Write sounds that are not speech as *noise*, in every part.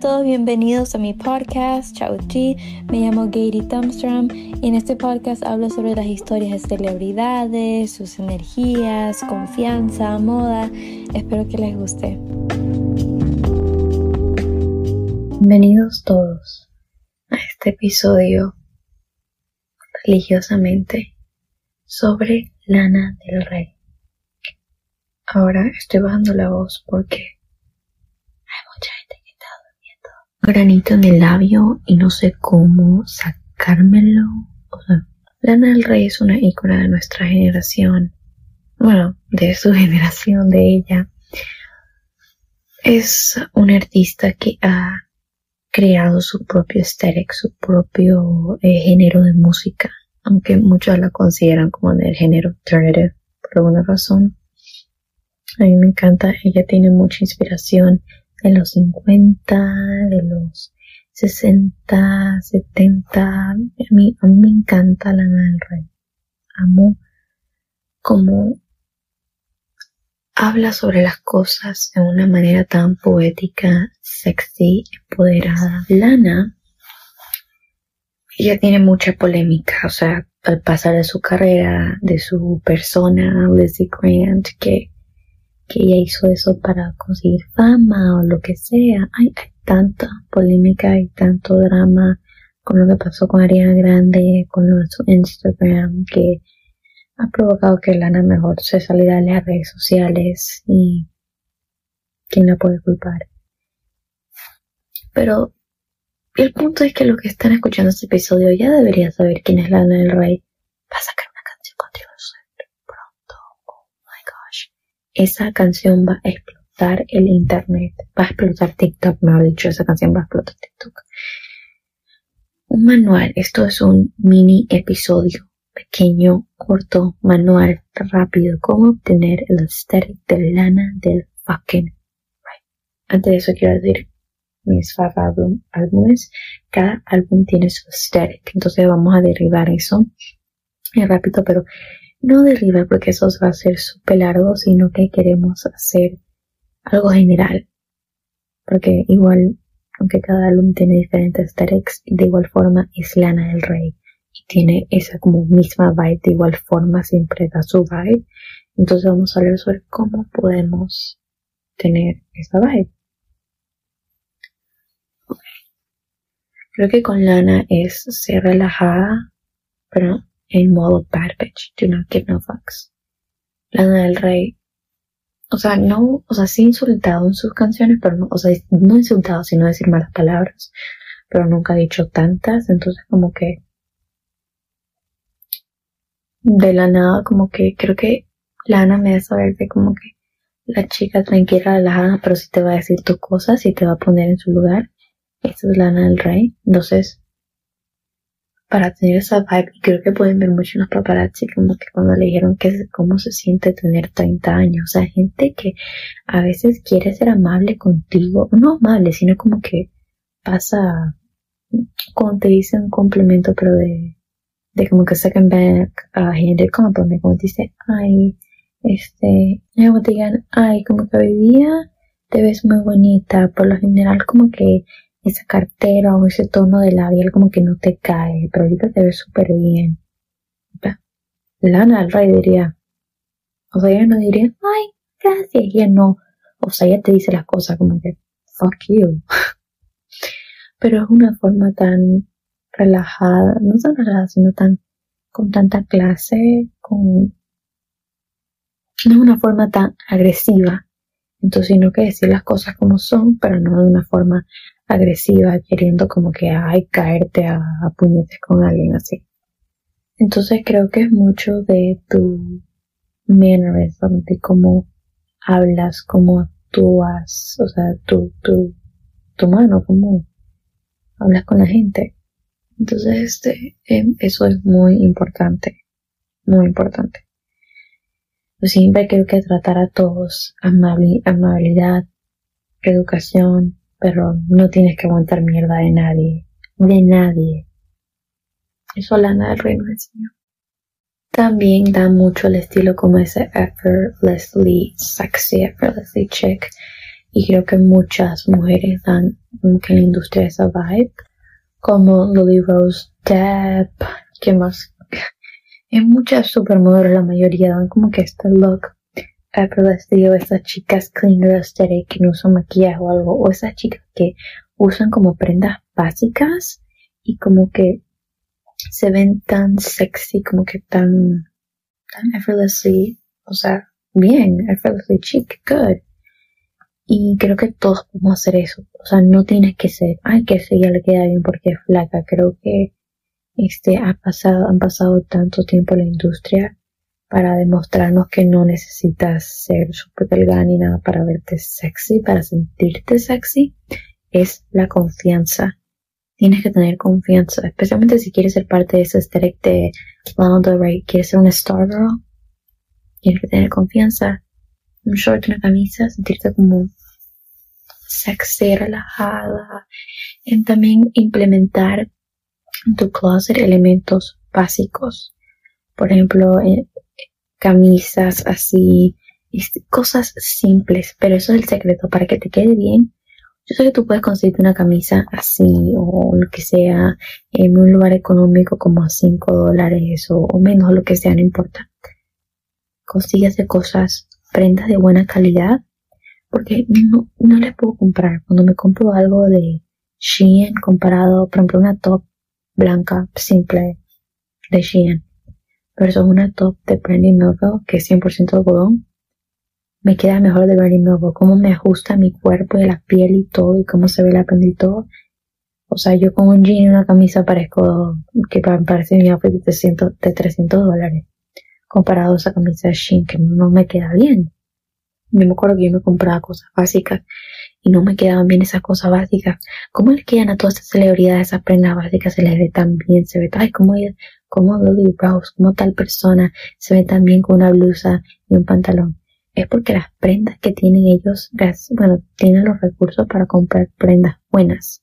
todos, bienvenidos a mi podcast, Chao Chi. Me llamo Gary Thumbstrom y en este podcast hablo sobre las historias de celebridades, sus energías, confianza, moda. Espero que les guste. Bienvenidos todos a este episodio religiosamente sobre Lana del Rey. Ahora estoy bajando la voz porque hay mucha gente que está durmiendo. Granito en el labio y no sé cómo sacármelo. Lana del Rey es una ícona de nuestra generación. Bueno, de su *laughs* generación, de ella. Es una artista que ha creado su propio aesthetic, su propio eh, género de música, aunque muchos la consideran como del género alternative por alguna razón. A mí me encanta, ella tiene mucha inspiración de los 50, de los 60, 70. A mí, a mí me encanta la del Rey. Amo cómo habla sobre las cosas de una manera tan poética, sexy, empoderada. Lana, ella tiene mucha polémica, o sea, al pasar de su carrera, de su persona, Lizzie Grant, que que ella hizo eso para conseguir fama o lo que sea. Hay, tanta polémica y tanto drama con lo que pasó con Ariana Grande, con lo de su Instagram, que ha provocado que Lana mejor se saliera de las redes sociales y quién la puede culpar. Pero el punto es que los que están escuchando este episodio ya deberían saber quién es Lana del Rey. Esa canción va a explotar el internet, va a explotar TikTok, mejor dicho, esa canción va a explotar TikTok. Un manual, esto es un mini episodio, pequeño, corto, manual, rápido, cómo obtener el aesthetic de lana del fucking. Antes de eso quiero decir mis favorite álbumes, cada álbum tiene su aesthetic, entonces vamos a derribar eso es rápido, pero no derriba porque eso va a ser súper largo, sino que queremos hacer algo general. Porque igual, aunque cada álbum tiene diferentes aesthetics, de igual forma es Lana del Rey. Y tiene esa como misma vibe, de igual forma siempre da su vibe. Entonces vamos a hablar sobre cómo podemos tener esa vibe. Creo que con Lana es ser relajada, pero en modo bad bitch, do not give no fucks. Lana del Rey, o sea, no, o sea, sí insultado en sus canciones, pero no, o sea, no insultado, sino decir malas palabras, pero nunca ha dicho tantas, entonces como que de la nada, como que creo que Lana me hace saber que como que la chica tranquila, relajada, pero sí te va a decir tus cosas y te va a poner en su lugar. Esta es Lana del Rey. Entonces, para tener esa vibe. Y creo que pueden ver mucho en los paparazzi como que cuando le dijeron que cómo se siente tener 30 años. O sea, gente que a veces quiere ser amable contigo. No amable, sino como que pasa cuando te dicen un complemento, pero de, de como que second back a gente compliment, como te dice, ay, este, como te digan, ay, como que hoy día te ves muy bonita. Por lo general, como que esa cartera o ese tono de labial como que no te cae, pero ahorita te ves súper bien. Lana al rey diría, o sea, ella no diría, ay, gracias, ella no, o sea, ella te dice las cosas como que, fuck you. *laughs* pero es una forma tan relajada, no tan relajada, sino tan, con tanta clase, con, no es una forma tan agresiva, entonces sino que decir las cosas como son, pero no de una forma agresiva, queriendo como que, ay, caerte a, puñetes con alguien así. Entonces creo que es mucho de tu mannerism, de cómo hablas, cómo actúas, o sea, tu, tu, tu mano, cómo hablas con la gente. Entonces, este, em, eso es muy importante, muy importante. Yo siempre creo que tratar a todos, amabilidad, educación, pero no tienes que aguantar mierda de nadie, de nadie. Eso Lana del Rey me enseñó. También da mucho el estilo como ese effortlessly sexy, effortlessly chick. y creo que muchas mujeres dan como que la industria esa vibe como Lily Rose Depp ¿qué más? *laughs* en muchas supermodelos la mayoría dan como que este look effortless digo esas chicas clean aesthetic que no usan maquillaje o algo o esas chicas que usan como prendas básicas y como que se ven tan sexy como que tan tan effortlessly o sea bien effortlessly chic good y creo que todos podemos hacer eso. O sea, no tienes que ser, ay, que eso ya le queda bien porque es flaca. Creo que este ha pasado, han pasado tanto tiempo en la industria para demostrarnos que no necesitas ser super delgada ni nada para verte sexy, para sentirte sexy. Es la confianza. Tienes que tener confianza, especialmente si quieres ser parte de ese aesthetic de Lana Del Rey, quieres ser una star girl. Tienes que tener confianza un short, una camisa, sentirte como sexy, relajada. En también implementar en tu closet elementos básicos. Por ejemplo, eh, camisas así, este, cosas simples, pero eso es el secreto para que te quede bien. Yo sé que tú puedes conseguirte una camisa así o lo que sea en un lugar económico como a 5 dólares o, o menos, lo que sea, no importa. Consíguese cosas prendas de buena calidad porque no, no le puedo comprar. Cuando me compro algo de Shein comparado, por ejemplo, una top blanca simple de Shein versus una top de Brandy Melville que es 100% algodón, me queda mejor de Brandy Melville. Cómo me ajusta mi cuerpo y la piel y todo y cómo se ve la prenda y todo. O sea, yo con un jean y una camisa parezco que parece mi outfit de 300, de 300 dólares comparado a esa camisa de Shein que no me queda bien. Yo me acuerdo que yo me compraba cosas básicas y no me quedaban bien esas cosas básicas. ¿Cómo le quedan a todas estas celebridades esas prendas básicas? Se les ve tan bien, se ve, ay, como, como Lily Rose, como tal persona se ve tan bien con una blusa y un pantalón. Es porque las prendas que tienen ellos, bueno, tienen los recursos para comprar prendas buenas.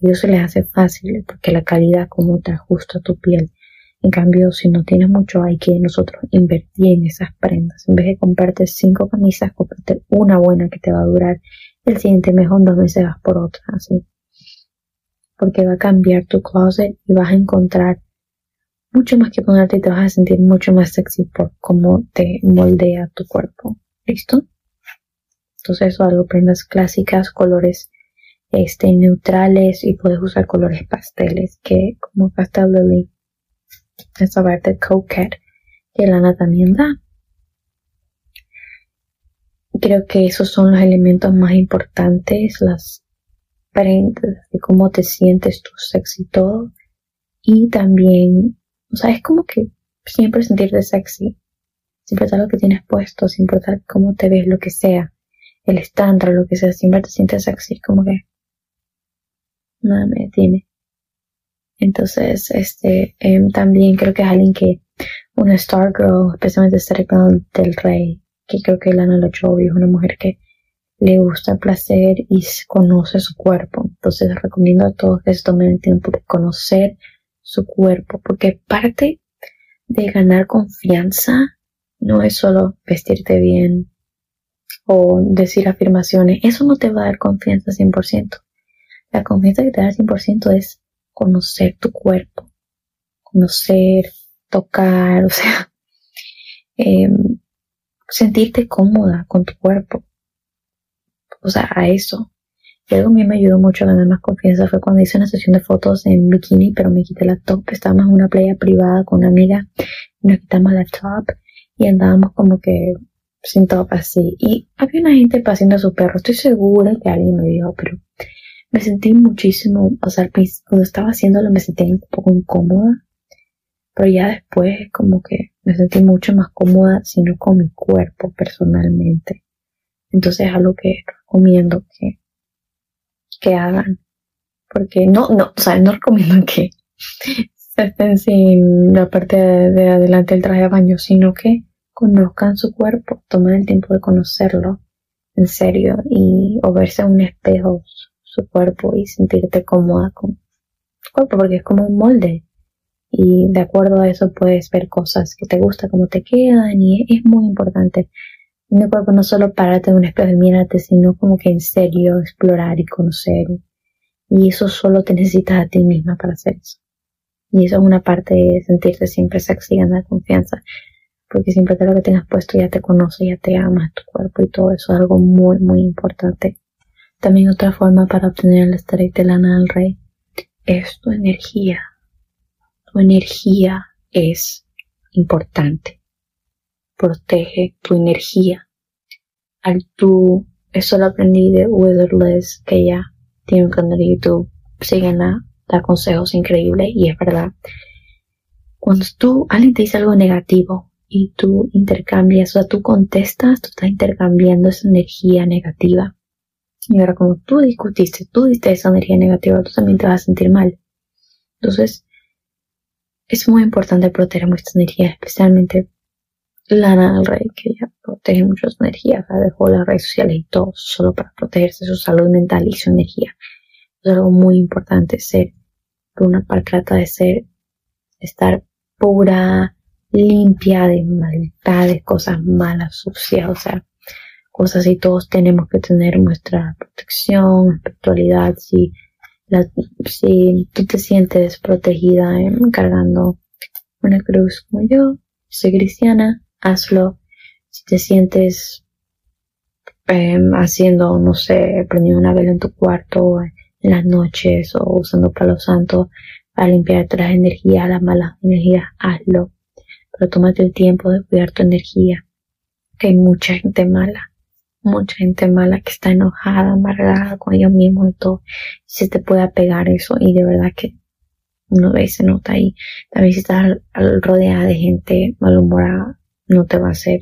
Y eso se les hace fácil porque la calidad como te ajusta a tu piel en cambio, si no tienes mucho, hay que nosotros invertir en esas prendas. En vez de comprarte cinco camisas, comprarte una buena que te va a durar el siguiente mes o dos meses vas por otra, así. Porque va a cambiar tu closet y vas a encontrar mucho más que ponerte y te vas a sentir mucho más sexy por cómo te moldea tu cuerpo. ¿Listo? Entonces algo, prendas clásicas, colores este, neutrales y puedes usar colores pasteles que como pastel lily esa parte coquette que Lana también da. Creo que esos son los elementos más importantes, las prendas, de cómo te sientes tu sexy todo. Y también, o sea, es como que siempre sentirte sexy, sin importar lo que tienes puesto, sin importar cómo te ves, lo que sea, el estándar, lo que sea, siempre te sientes sexy, como que nada me detiene. Entonces, este, em, también creo que es alguien que, una Star Girl, especialmente Bell del Rey, que creo que Lana Lochovi es una mujer que le gusta el placer y conoce su cuerpo. Entonces recomiendo a todos que se tomen el tiempo de conocer su cuerpo, porque parte de ganar confianza no es solo vestirte bien o decir afirmaciones. Eso no te va a dar confianza 100%. La confianza que te da 100% es conocer tu cuerpo, conocer, tocar, *laughs* o sea, em, sentirte cómoda con tu cuerpo. O sea, a eso. Y algo a mí me ayudó mucho a ganar más confianza fue cuando hice una sesión de fotos en bikini, pero me quité la top. Estábamos en una playa privada con una amiga, nos quitamos la top y andábamos como que sin top así. Y había una gente paseando a su perro. Estoy segura que alguien me dijo, pero me sentí muchísimo, o sea, cuando estaba haciéndolo me sentí un poco incómoda, pero ya después como que me sentí mucho más cómoda, sino con mi cuerpo personalmente. Entonces es algo que recomiendo que, que hagan. Porque no, no, o sea, no recomiendo *laughs* que se estén sin la parte de, de adelante del traje de baño, sino que conozcan su cuerpo, tomen el tiempo de conocerlo en serio y o verse en un espejo su cuerpo y sentirte cómoda con tu cuerpo porque es como un molde y de acuerdo a eso puedes ver cosas que te gustan, cómo te quedan y es muy importante mi cuerpo no solo pararte en un espejo y mirarte, sino como que en serio explorar y conocer. Y eso solo te necesitas a ti misma para hacer eso. Y eso es una parte de sentirte siempre sexy y ganar confianza. Porque siempre que lo que tengas puesto ya te conoce, ya te amas tu cuerpo y todo eso es algo muy, muy importante. También otra forma para obtener el estrés de lana del rey es tu energía. Tu energía es importante. Protege tu energía. Al tú, eso lo aprendí de Witherless, que ya tiene un canal de YouTube. Síguenla, da consejos increíbles y es verdad. Cuando tú, alguien te dice algo negativo y tú intercambias, o sea, tú contestas, tú estás intercambiando esa energía negativa. Y ahora como tú discutiste, tú diste esa energía negativa, tú también te vas a sentir mal. Entonces, es muy importante proteger nuestra energía, especialmente Lana del Rey, que ya protege mucho su energía, dejó las redes sociales y todo, solo para protegerse su salud mental y su energía. Es algo muy importante ser, por una parte trata de ser, estar pura, limpia de maldades, cosas malas, sucias, o sea, cosas y todos tenemos que tener nuestra protección, espiritualidad, si si tú te sientes protegida cargando una cruz como yo, soy cristiana, hazlo. Si te sientes em, haciendo, no sé, prendiendo una vela en tu cuarto en las noches o usando palo santo para limpiarte las energías, las malas energías, hazlo. Pero tómate el tiempo de cuidar tu energía, que hay mucha gente mala mucha gente mala que está enojada, amargada con ellos mismos y todo. se te puede pegar eso y de verdad que uno ve se nota ahí. También si estás rodeada de gente malhumorada, no te va a hacer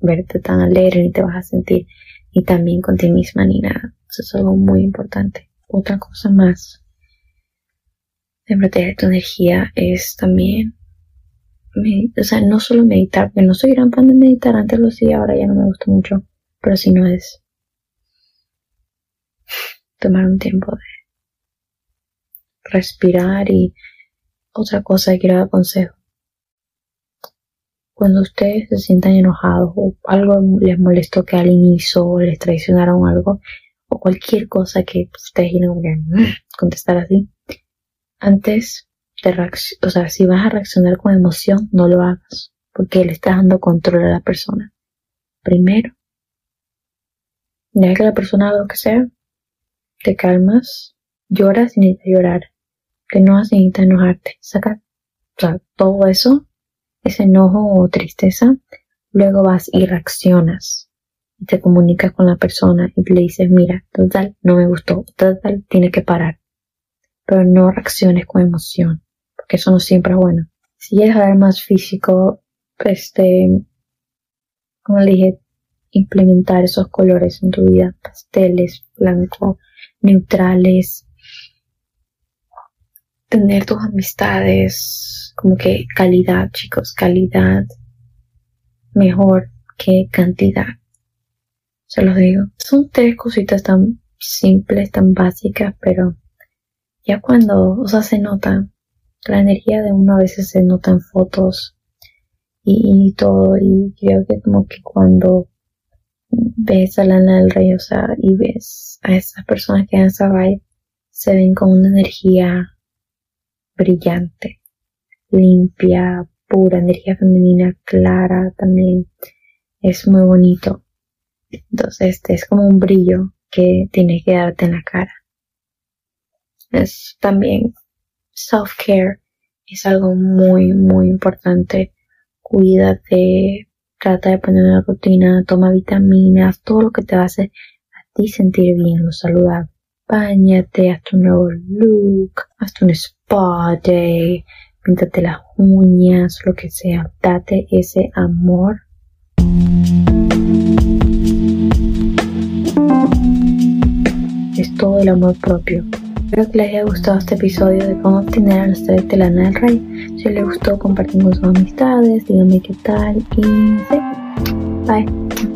verte tan alegre ni te vas a sentir ni tan bien con ti misma ni nada. Eso es algo muy importante. Otra cosa más de proteger tu energía es también o sea, no solo meditar, porque no soy gran fan de meditar, antes lo hacía, ahora ya no me gusta mucho pero si no es tomar un tiempo de respirar y otra cosa que quiero dar consejo. Cuando ustedes se sientan enojados o algo les molestó que alguien hizo o les traicionaron algo o cualquier cosa que ustedes quieran mm", contestar así, antes de reaccionar, o sea, si vas a reaccionar con emoción, no lo hagas porque le estás dando control a la persona. Primero, Deja que la persona haga lo que sea, te calmas, lloras sin necesitas llorar, que no necesitas enojarte, saca todo eso, ese enojo o tristeza, luego vas y reaccionas y te comunicas con la persona y le dices, mira, total, no me gustó, total, tiene que parar, pero no reacciones con emoción, porque eso no siempre es bueno. Si quieres ver más físico, este, como le dije, implementar esos colores en tu vida, pasteles, blanco, neutrales, tener tus amistades, como que calidad, chicos, calidad mejor que cantidad. Se los digo. Son tres cositas tan simples, tan básicas, pero ya cuando, o sea, se nota, la energía de uno a veces se nota en fotos y, y todo, y creo que como que cuando ves a Lana del Rey, o sea, y ves a esas personas que en esa vibe, se ven con una energía brillante, limpia, pura, energía femenina clara también. Es muy bonito. Entonces, este es como un brillo que tiene que darte en la cara. Es también self-care. Es algo muy, muy importante. Cuídate, Trata de poner una rutina, toma vitaminas, todo lo que te hacer a ti sentir bien, lo saludable. Báñate, haz tu nuevo look, haz un spa day, píntate las uñas, lo que sea. Date ese amor. Es todo el amor propio. Espero que les haya gustado este episodio de cómo obtener a los tres de del Rey. Si les gustó, compartimos con sus amistades, díganme qué tal y sí. Bye.